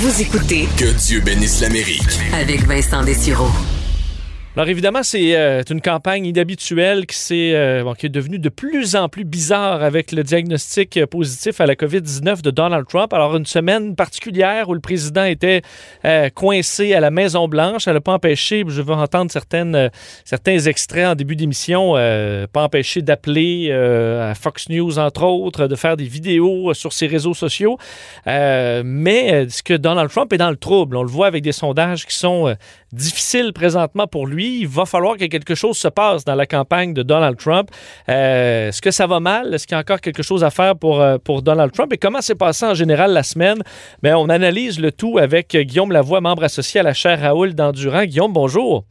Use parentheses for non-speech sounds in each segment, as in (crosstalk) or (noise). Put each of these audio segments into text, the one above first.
Vous écoutez Que Dieu bénisse l'Amérique. avec Vincent Dessureau. Alors évidemment, c'est euh, une campagne inhabituelle qui, s'est, euh, qui est devenue de plus en plus bizarre avec le diagnostic euh, positif à la COVID-19 de Donald Trump. Alors une semaine particulière où le président était coincé à la Maison-Blanche. Elle n'a pas empêché, je vais entendre certains extraits en début d'émission, pas empêché d'appeler à Fox News, entre autres, de faire des vidéos sur ses réseaux sociaux. Mais ce que Donald Trump est dans le trouble, on le voit avec des sondages qui sont difficiles présentement pour lui. Il va falloir que quelque chose se passe dans la campagne de Donald Trump. Euh, Est-ce que ça va mal? Est-ce qu'il y a encore quelque chose à faire pour, euh, pour Donald Trump? Et comment s'est passé en général la semaine? Mais on analyse le tout avec Guillaume Lavoie, membre associé à la chaire Raoul d'Endurant. Guillaume, bonjour.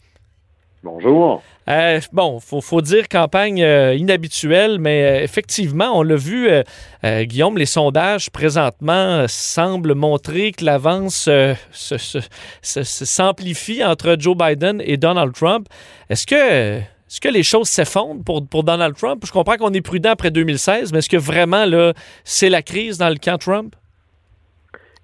Bonjour. Euh, bon, faut, faut dire campagne euh, inhabituelle, mais euh, effectivement, on l'a vu, Guillaume, les sondages présentement semblent montrer que l'avance s'amplifie entre Joe Biden et Donald Trump. Est-ce que, est-ce que les choses s'effondrent pour, pour Donald Trump? Je comprends qu'on est prudent après 2016, mais est-ce que vraiment, là, c'est la crise dans le camp Trump?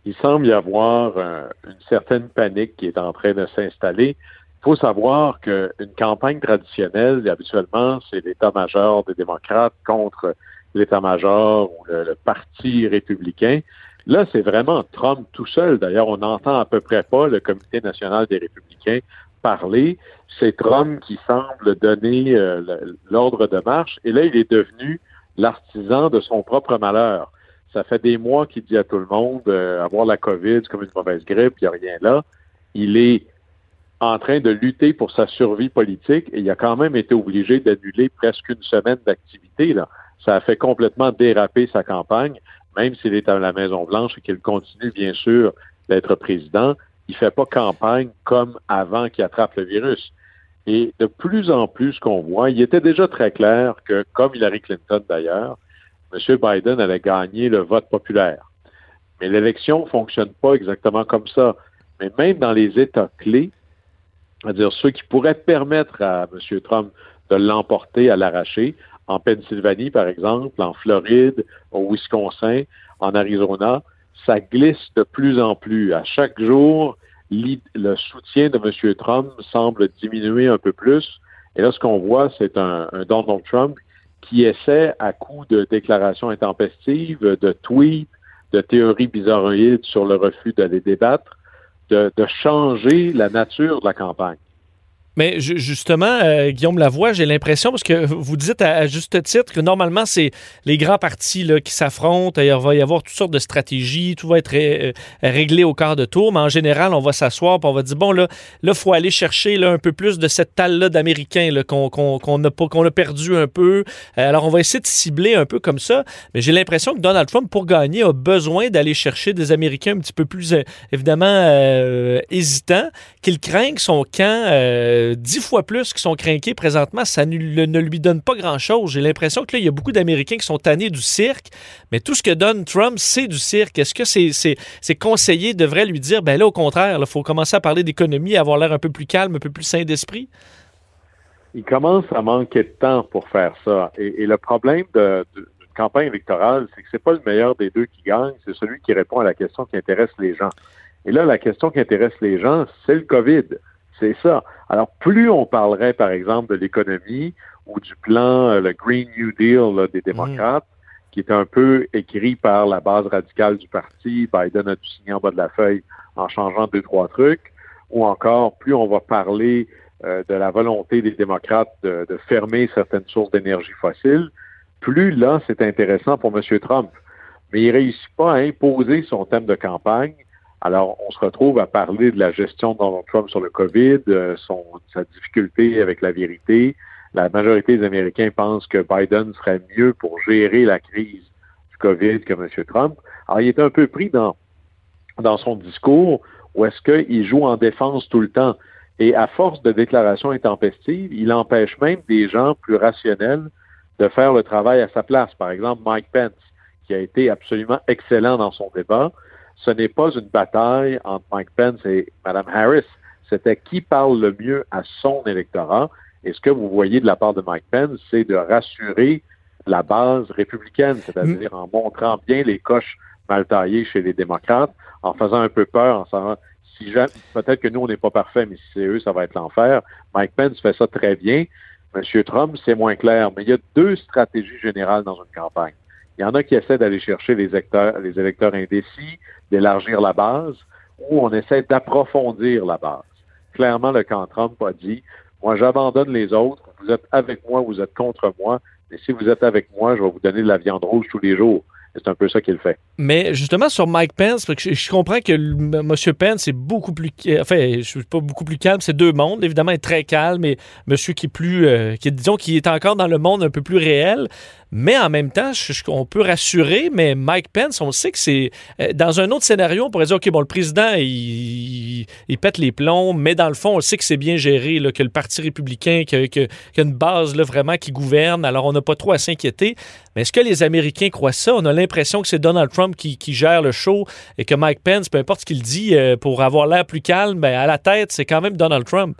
Il semble y avoir une certaine panique qui est en train de s'installer. Faut savoir qu'une campagne traditionnelle, habituellement, c'est l'état-major des démocrates contre l'état-major ou le, parti républicain. Là, c'est vraiment Trump tout seul. D'ailleurs, on n'entend à peu près pas le Comité national des républicains parler. C'est Trump qui semble donner euh, l'ordre de marche. Et là, il est devenu l'artisan de son propre malheur. Ça fait des mois qu'il dit à tout le monde euh, avoir la COVID, c'est comme une mauvaise grippe, il n'y a rien là. Il est en train de lutter pour sa survie politique et il a quand même été obligé d'annuler presque une semaine d'activité. Ça a fait complètement déraper sa campagne, même s'il est à la Maison-Blanche et qu'il continue, bien sûr, d'être président. Il fait pas campagne comme avant qu'il attrape le virus. Et de plus en plus, ce qu'on voit, il était déjà très clair que, comme Hillary Clinton d'ailleurs, M. Biden allait gagner le vote populaire. Mais l'élection fonctionne pas exactement comme ça. Mais même dans les États clés, c'est-à-dire ceux qui pourraient permettre à M. Trump de l'emporter à l'arraché, en Pennsylvanie, par exemple, en Floride, au Wisconsin, en Arizona, ça glisse de plus en plus. À chaque jour, le soutien de M. Trump semble diminuer un peu plus. Et là, ce qu'on voit, c'est un, un Donald Trump qui essaie, à coup de déclarations intempestives, de tweets, de théories bizarroïdes sur le refus d'aller débattre, de, changer la nature de la campagne. Mais ju- justement, euh, Guillaume Lavoie, j'ai l'impression, parce que vous dites à, juste titre que normalement, c'est les grands partis là, qui s'affrontent, il va y avoir toutes sortes de stratégies, tout va être euh, réglé au quart de tour, mais en général, on va s'asseoir on va dire, bon, là, il faut aller chercher un peu plus de cette talle-là d'Américains qu'on a, a perdu un peu. Euh, alors, on va essayer de cibler un peu comme ça, mais j'ai l'impression que Donald Trump, pour gagner, a besoin d'aller chercher des Américains un petit peu plus, évidemment, euh, hésitants, qu'il craigne son camp dix fois plus qu'ils sont craqués présentement, ça ne, lui donne pas grand-chose. J'ai l'impression que là, il y a beaucoup d'Américains qui sont tannés du cirque, mais tout ce que donne Trump, c'est du cirque. Est-ce que ses, conseillers devraient lui dire, ben là, au contraire, il faut commencer à parler d'économie, avoir l'air un peu plus calme, un peu plus sain d'esprit? Il commence à manquer de temps pour faire ça. Et, le problème de- de- d'une campagne électorale, c'est que c'est pas le meilleur des deux qui gagne, c'est celui qui répond à la question qui intéresse les gens. Et là, la question qui intéresse les gens, c'est le COVID. C'est ça. Alors, plus on parlerait, par exemple, de l'économie ou du plan, euh, le Green New Deal là, des démocrates, qui est un peu écrit par la base radicale du parti, Biden a dû signer en bas de la feuille en changeant deux, trois trucs, ou encore, plus on va parler euh, de la volonté des démocrates de, de fermer certaines sources d'énergie fossile, plus là, c'est intéressant pour M. Trump. Mais il réussit pas à imposer son thème de campagne. Alors, on se retrouve à parler de la gestion de Donald Trump sur le COVID, euh, sa difficulté avec la vérité. La majorité des Américains pensent que Biden serait mieux pour gérer la crise du COVID que M. Trump. Alors, il est un peu pris dans, dans son discours ou est-ce qu'il joue en défense tout le temps? Et à force de déclarations intempestives, il empêche même des gens plus rationnels de faire le travail à sa place. Par exemple, Mike Pence, qui a été absolument excellent dans son débat. Ce n'est pas une bataille entre Mike Pence et Mme Harris. C'était qui parle le mieux à son électorat. Et ce que vous voyez de la part de Mike Pence, c'est de rassurer la base républicaine, c'est-à-dire en montrant bien les coches mal taillées chez les démocrates, en faisant un peu peur, en disant si peut-être que nous, on n'est pas parfait, mais si c'est eux, ça va être l'enfer. Mike Pence fait ça très bien. Monsieur Trump, c'est moins clair, mais il y a deux stratégies générales dans une campagne. Il y en a qui essaient d'aller chercher les électeurs, indécis, d'élargir la base, ou on essaie d'approfondir la base. Clairement, le camp Trump a dit, moi, j'abandonne les autres, vous êtes avec moi, vous êtes contre moi, mais si vous êtes avec moi, je vais vous donner de la viande rouge tous les jours. C'est un peu ça qu'il fait. Mais justement, sur Mike Pence, je, comprends que M. Pence est beaucoup plus. Enfin, pas beaucoup plus calme. C'est deux mondes. Évidemment, il est très calme et monsieur qui est plus. Euh, qui, disons, qui est encore dans le monde un peu plus réel. Mais en même temps, on peut rassurer, mais Mike Pence, on sait que c'est. Euh, dans un autre scénario, on pourrait dire OK, bon, le président, il, pète les plombs, mais dans le fond, on sait que c'est bien géré, que le Parti républicain, qu'il y a une base là, vraiment qui gouverne. Alors, on n'a pas trop à s'inquiéter. Mais est-ce que les Américains croient ça? On a l'impression que c'est Donald Trump qui, gère le show et que Mike Pence, peu importe ce qu'il dit, euh, pour avoir l'air plus calme, ben, à la tête, c'est quand même Donald Trump.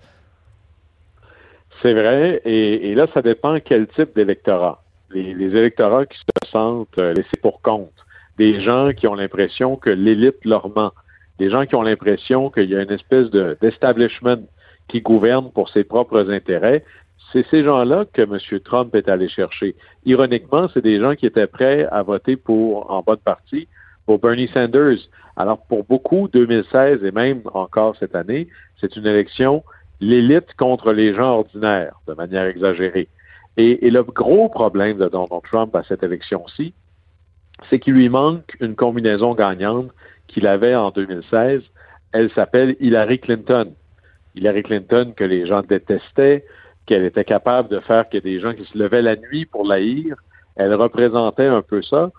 C'est vrai. Et, et là, ça dépend quel type d'électorat les, électorats qui se sentent euh, laissés pour compte, des gens qui ont l'impression que l'élite leur ment, des gens qui ont l'impression qu'il y a une espèce d'establishment qui gouverne pour ses propres intérêts, c'est ces gens-là que M. Trump est allé chercher. Ironiquement, c'est des gens qui étaient prêts à voter pour, en bonne partie, pour Bernie Sanders. Alors, pour beaucoup, 2016 et même encore cette année, c'est une élection l'élite contre les gens ordinaires, de manière exagérée. Et, le gros problème de Donald Trump à cette élection-ci, c'est qu'il lui manque une combinaison gagnante qu'il avait en 2016. Elle s'appelle Hillary Clinton. Hillary Clinton que les gens détestaient, qu'elle était capable de faire que des gens qui se levaient la nuit pour l'haïr. Elle représentait un peu ça.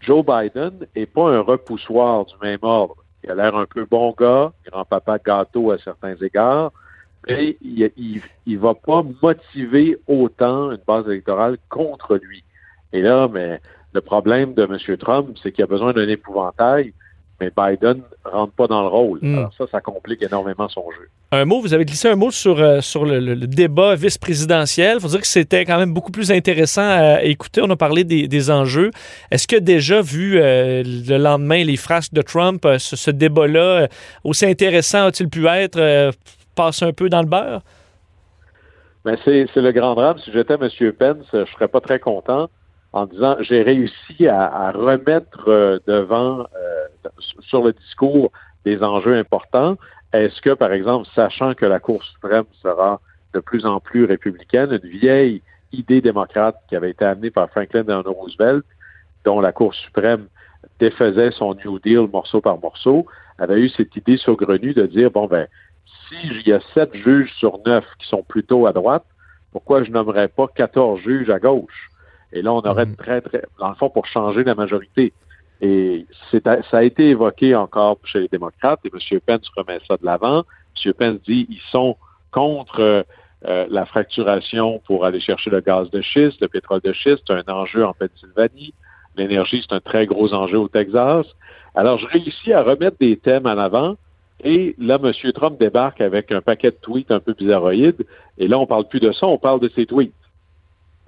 Joe Biden n'est pas un repoussoir du même ordre. Il a l'air un peu bon gars, grand-papa gâteau à certains égards, mais il ne va pas motiver autant une base électorale contre lui. Et là, mais le problème de M. Trump, c'est qu'il a besoin d'un épouvantail, mais Biden ne rentre pas dans le rôle. Hmm. Alors ça, ça complique énormément son jeu. Un mot, vous avez glissé un mot sur, euh, sur le, débat vice-présidentiel. Il faut dire que c'était quand même beaucoup plus intéressant à écouter. On a parlé des, enjeux. Est-ce que déjà, vu euh, le lendemain les frasques de Trump, euh, ce, ce débat-là, aussi intéressant a-t-il pu être passe un peu dans le beurre? Ben c'est, le grand drame. Si j'étais M. Pence, je serais pas très content en disant j'ai réussi à, remettre euh, devant euh, sur le discours des enjeux importants. Est-ce que, par exemple, sachant que la Cour suprême sera de plus en plus républicaine, une vieille idée démocrate qui avait été amenée par Franklin Delano Roosevelt, dont la Cour suprême défaisait son New Deal morceau par morceau, avait eu cette idée saugrenue de dire, bon, ben, s'il y a sept juges sur neuf qui sont plutôt à droite, pourquoi je nommerais pas 14 juges à gauche? Et là, on aurait mhm. très, très, dans le fond, pour changer la majorité. Et ça a été évoqué encore chez les démocrates, et M. Pence remet ça de l'avant. M. Pence dit ils sont contre euh, la fracturation pour aller chercher le gaz de schiste, le pétrole de schiste, c'est un enjeu en Pennsylvanie. L'énergie, c'est un très gros enjeu au Texas. Alors, je réussis à remettre des thèmes en avant et là, M. Trump débarque avec un paquet de tweets un peu bizarroïdes. Et là, on parle plus de ça, on parle de ses tweets.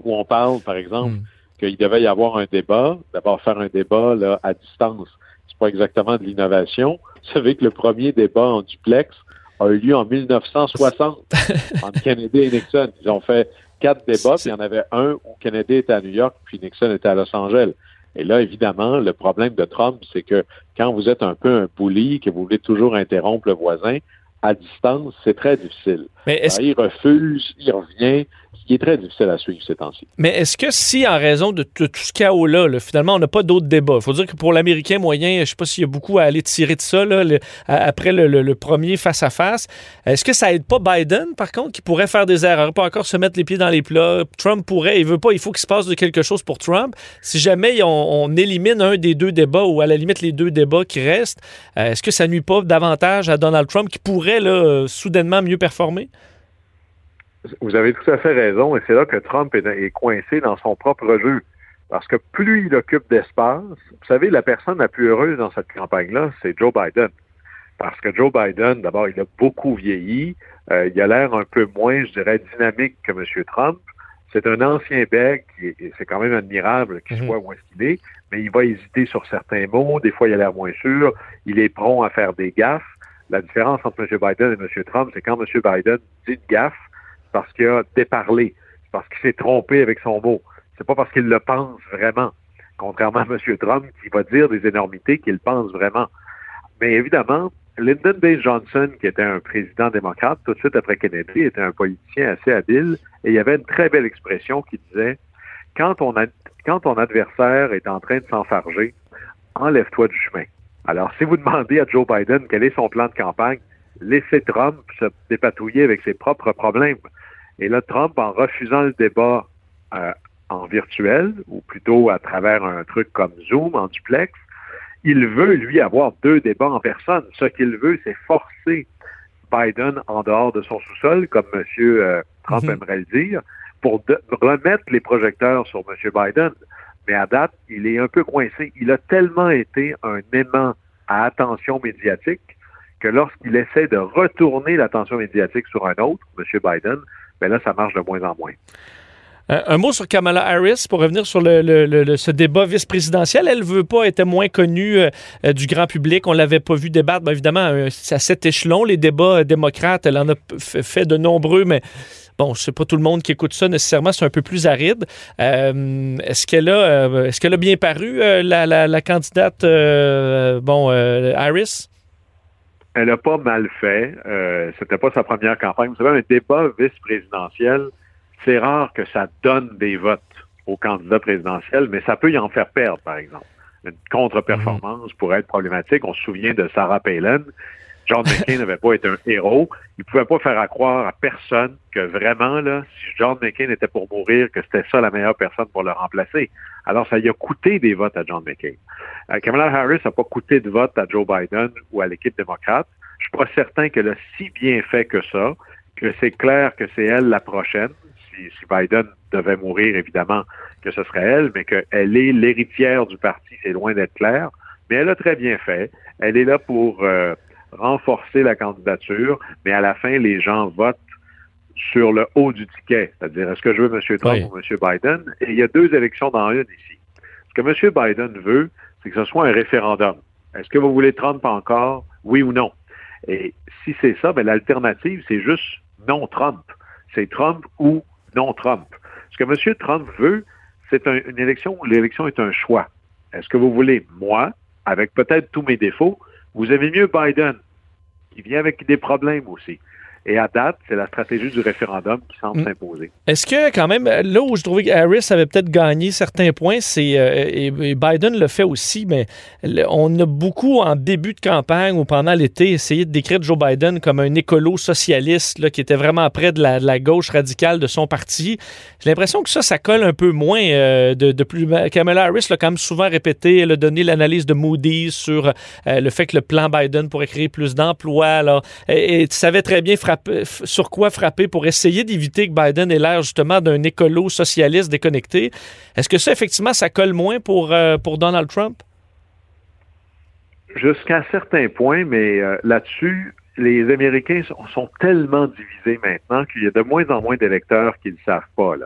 Où on parle, par exemple, hmm. qu'il devait y avoir un débat, d'abord faire un débat là, à distance. C'est pas exactement de l'innovation. Vous savez que le premier débat en duplex a eu lieu en 1960 (laughs) entre Kennedy et Nixon. Ils ont fait quatre débats, puis il y en avait un où Kennedy était à New York, puis Nixon était à Los Angeles. Et là, évidemment, le problème de Trump, c'est que quand vous êtes un peu un bully, que vous voulez toujours interrompre le voisin, à distance, c'est très difficile. Mais il refuse, il revient. Qui est très difficile à suivre ces temps-ci. Mais est-ce que si, en raison de tout ce chaos-là, finalement, on n'a pas d'autres débats, il faut dire que pour l'Américain moyen, je ne sais pas s'il y a beaucoup à aller tirer de ça après le, premier face-à-face, est-ce que ça aide pas Biden, par contre, qui pourrait faire des erreurs, pas encore se mettre les pieds dans les plats? Trump pourrait, il veut pas, il faut qu'il se passe de quelque chose pour Trump. Si jamais on, élimine un des deux débats ou à la limite les deux débats qui restent, euh, est-ce que ça nuit pas davantage à Donald Trump qui pourrait là, soudainement mieux performer? Vous avez tout à fait raison, et c'est là que Trump est, coincé dans son propre jeu. Parce que plus il occupe d'espace, vous savez, la personne la plus heureuse dans cette campagne-là, c'est Joe Biden. Parce que Joe Biden, d'abord, il a beaucoup vieilli. Euh, il a l'air un peu moins, je dirais, dynamique que M. Trump. C'est un ancien bec, et c'est quand même admirable qu'il mhm. soit où est-ce qu'il est, mais il va hésiter sur certains mots. Des fois, il a l'air moins sûr. Il est prompt à faire des gaffes. La différence entre M. Biden et M. Trump, c'est quand M. Biden dit une gaffe, parce qu'il a déparlé, parce qu'il s'est trompé avec son mot. C'est pas parce qu'il le pense vraiment, contrairement à M. Trump qui va dire des énormités qu'il pense vraiment. Mais évidemment, Lyndon B. Johnson, qui était un président démocrate tout de suite après Kennedy, était un politicien assez habile et il y avait une très belle expression qui disait quand ton, quand ton adversaire est en train de s'enfarger, enlève-toi du chemin. Alors, si vous demandez à Joe Biden quel est son plan de campagne, laissez Trump se dépatouiller avec ses propres problèmes. Et là, Trump, en refusant le débat euh, en virtuel, ou plutôt à travers un truc comme Zoom, en duplex, il veut, lui, avoir deux débats en personne. Ce qu'il veut, c'est forcer Biden en dehors de son sous-sol, comme M. Euh, Trump mhm. aimerait le dire, pour remettre les projecteurs sur M. Biden. Mais à date, il est un peu coincé. Il a tellement été un aimant à attention médiatique que lorsqu'il essaie de retourner l'attention médiatique sur un autre, M. Biden, mais là, ça marche de moins en moins. Euh, un mot sur Kamala Harris pour revenir sur le, ce débat vice-présidentiel. Elle veut pas être moins connue euh, euh, du grand public. On l'avait pas vu débattre. Bien, évidemment, c'est à cet échelon, les débats démocrates. Elle en a fait de nombreux, mais bon, c'est pas tout le monde qui écoute ça nécessairement. C'est un peu plus aride. est-ce qu'elle a, est-ce qu'elle a bien paru la, la, candidate, bon, Harris? Elle a pas mal fait. Euh, C'était pas sa première campagne. Vous savez, un débat vice-présidentiel, c'est rare que ça donne des votes au candidat présidentiel, mais ça peut y en faire perdre, par exemple. Une contre-performance pourrait être problématique. On se souvient de Sarah Palin. John McCain n'avait pas été un héros. Il pouvait pas faire croire à personne que vraiment, là, si John McCain était pour mourir, que c'était ça la meilleure personne pour le remplacer. Alors, ça y a coûté des votes à John McCain. Euh, Kamala Harris n'a pas coûté de vote à Joe Biden ou à l'équipe démocrate. Je suis pas certain qu'elle a si bien fait que ça, que c'est clair que c'est elle la prochaine. Si, si, Biden devait mourir, évidemment, que ce serait elle, mais qu'elle est l'héritière du parti, c'est loin d'être clair. Mais elle a très bien fait. Elle est là pour euh, renforcer la candidature, mais à la fin, les gens votent sur le haut du ticket, c'est-à-dire est-ce que je veux M. Trump ou M. Biden? Et il y a deux élections dans une ici. Ce que M. Biden veut, c'est que ce soit un référendum. Est-ce que vous voulez Trump encore? Oui ou non? Et si c'est ça, ben, l'alternative, c'est juste non Trump. C'est Trump ou non Trump. Ce que M. Trump veut, c'est une élection où l'élection est un choix. Est-ce que vous voulez moi, avec peut-être tous mes défauts, vous avez mieux Biden, qui vient avec des problèmes aussi. Et à date, c'est la stratégie du référendum qui semble mm. s'imposer. Est-ce que quand même, là où je trouvais que Harris avait peut-être gagné certains points, c'est euh, et, Biden le fait aussi, mais on a beaucoup en début de campagne ou pendant l'été essayé de décrire Joe Biden comme un écolo socialiste là, qui était vraiment près de la, gauche radicale de son parti. J'ai l'impression que ça, ça colle un peu moins euh, de, plus. Kamala Harris l'a quand même souvent répété, elle a donné l'analyse de Moody's sur euh, le fait que le plan Biden pourrait créer plus d'emplois. Alors, et, tu savais très bien frapper sur quoi frapper pour essayer d'éviter que Biden ait l'air justement d'un écolo socialiste déconnecté. Est-ce que ça, effectivement, ça colle moins pour, euh, pour Donald Trump? Jusqu'à un certain point, mais euh, là-dessus, les Américains sont, tellement divisés maintenant qu'il y a de moins en moins d'électeurs qui ne savent pas.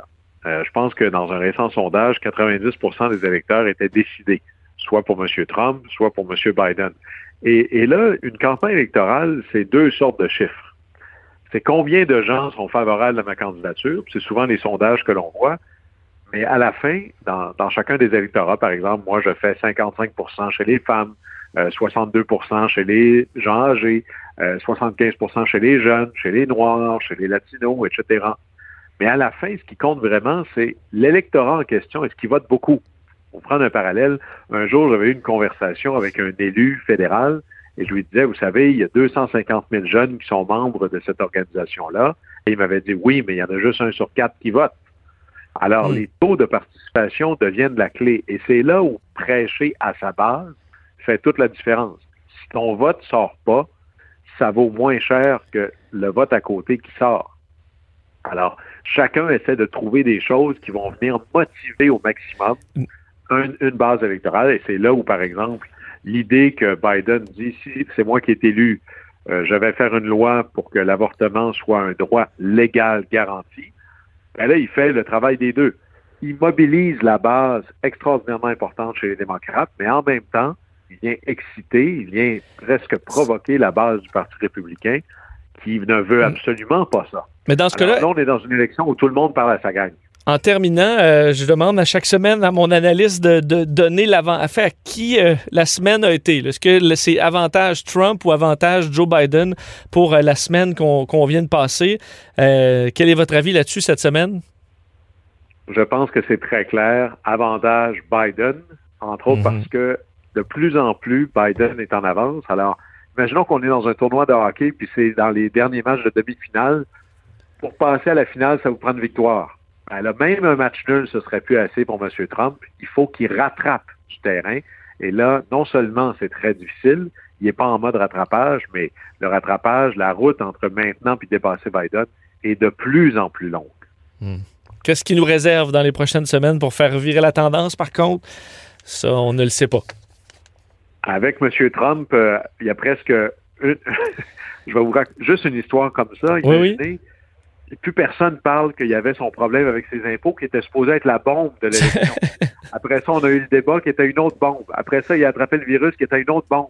Euh, je pense que dans un récent sondage, 90% des électeurs étaient décidés, soit pour M. Trump, soit pour M. Biden. et là, une campagne électorale, c'est deux sortes de chiffres c'est combien de gens sont favorables à ma candidature? C'est souvent les sondages que l'on voit. Mais à la fin, dans, chacun des électorats, par exemple, moi, je fais 55% chez les femmes, 62% euh, chez les gens âgés, 75% euh, chez les jeunes, chez les Noirs, chez les Latinos, etc. Mais à la fin, ce qui compte vraiment, c'est l'électorat en question. Est-ce qu'il vote beaucoup? Pour prendre un parallèle, un jour, j'avais eu une conversation avec un élu fédéral et je lui disais, vous savez, il y a 250 000 jeunes qui sont membres de cette organisation-là. Et il m'avait dit, oui, mais il y en a juste un sur quatre qui vote. Alors, les taux de participation deviennent la clé. Et c'est là où prêcher à sa base fait toute la différence. Si ton vote sort pas, ça vaut moins cher que le vote à côté qui sort. Alors, chacun essaie de trouver des choses qui vont venir motiver au maximum une base électorale. Et c'est là où, par exemple, l'idée que Biden dit, si c'est moi qui est élu, euh, je vais faire une loi pour que l'avortement soit un droit légal garanti. Ben là, il fait le travail des deux. Il mobilise la base extraordinairement importante chez les démocrates, mais en même temps, il vient exciter, il vient presque provoquer la base du Parti républicain qui ne veut mm. absolument pas ça. Mais dans ce cas-là. on est dans une élection où tout le monde parle à sa gang. En terminant, euh, je demande à chaque semaine à mon analyste de, donner l'avant. À faire qui euh, la semaine a été. Est-ce que c'est avantage Trump ou avantage Joe Biden pour euh, la semaine qu'on vient de passer? quel est votre avis là-dessus cette semaine? Je pense que c'est très clair. Avantage Biden, entre autres mhm. parce que de plus en plus, Biden est en avance. Alors, imaginons qu'on est dans un tournoi de hockey, puis c'est dans les derniers matchs de demi-finale. Pour passer à la finale, ça vous prend une victoire. Alors, même un match nul, ce serait plus assez pour M. Trump. Il faut qu'il rattrape du terrain. Et là, non seulement c'est très difficile, il n'est pas en mode rattrapage, mais le rattrapage, la route entre maintenant et dépasser Biden est de plus en plus longue. Hmm. Qu'est-ce qui nous réserve dans les prochaines semaines pour faire virer la tendance, par contre? Ça, on ne le sait pas. Avec M. Trump, euh, il y a presque une... (laughs) Je vais vous raconter juste une histoire comme ça. Oui, oui plus personne parle qu'il y avait son problème avec ses impôts qui était supposé être la bombe de l'élection. (laughs) Après ça, on a eu le débat qui était une autre bombe. Après ça, il a attrapé le virus qui était une autre bombe.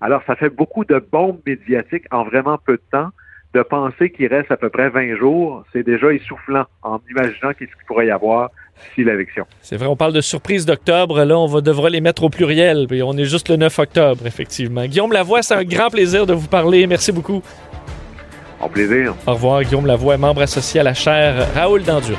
Alors, ça fait beaucoup de bombes médiatiques en vraiment peu de temps. De penser qu'il reste à peu près 20 jours, c'est déjà essoufflant en imaginant qu'est-ce qu'il pourrait y avoir d'ici l'élection. C'est vrai, on parle de surprise d'octobre. Là, on va, devra les mettre au pluriel. On est juste le 9 octobre, effectivement. Guillaume Lavoie, c'est un grand plaisir de vous parler. Merci beaucoup. Au plaisir. Au revoir, Guillaume Lavoie, membre associé à la chaire Raoul Dandurand.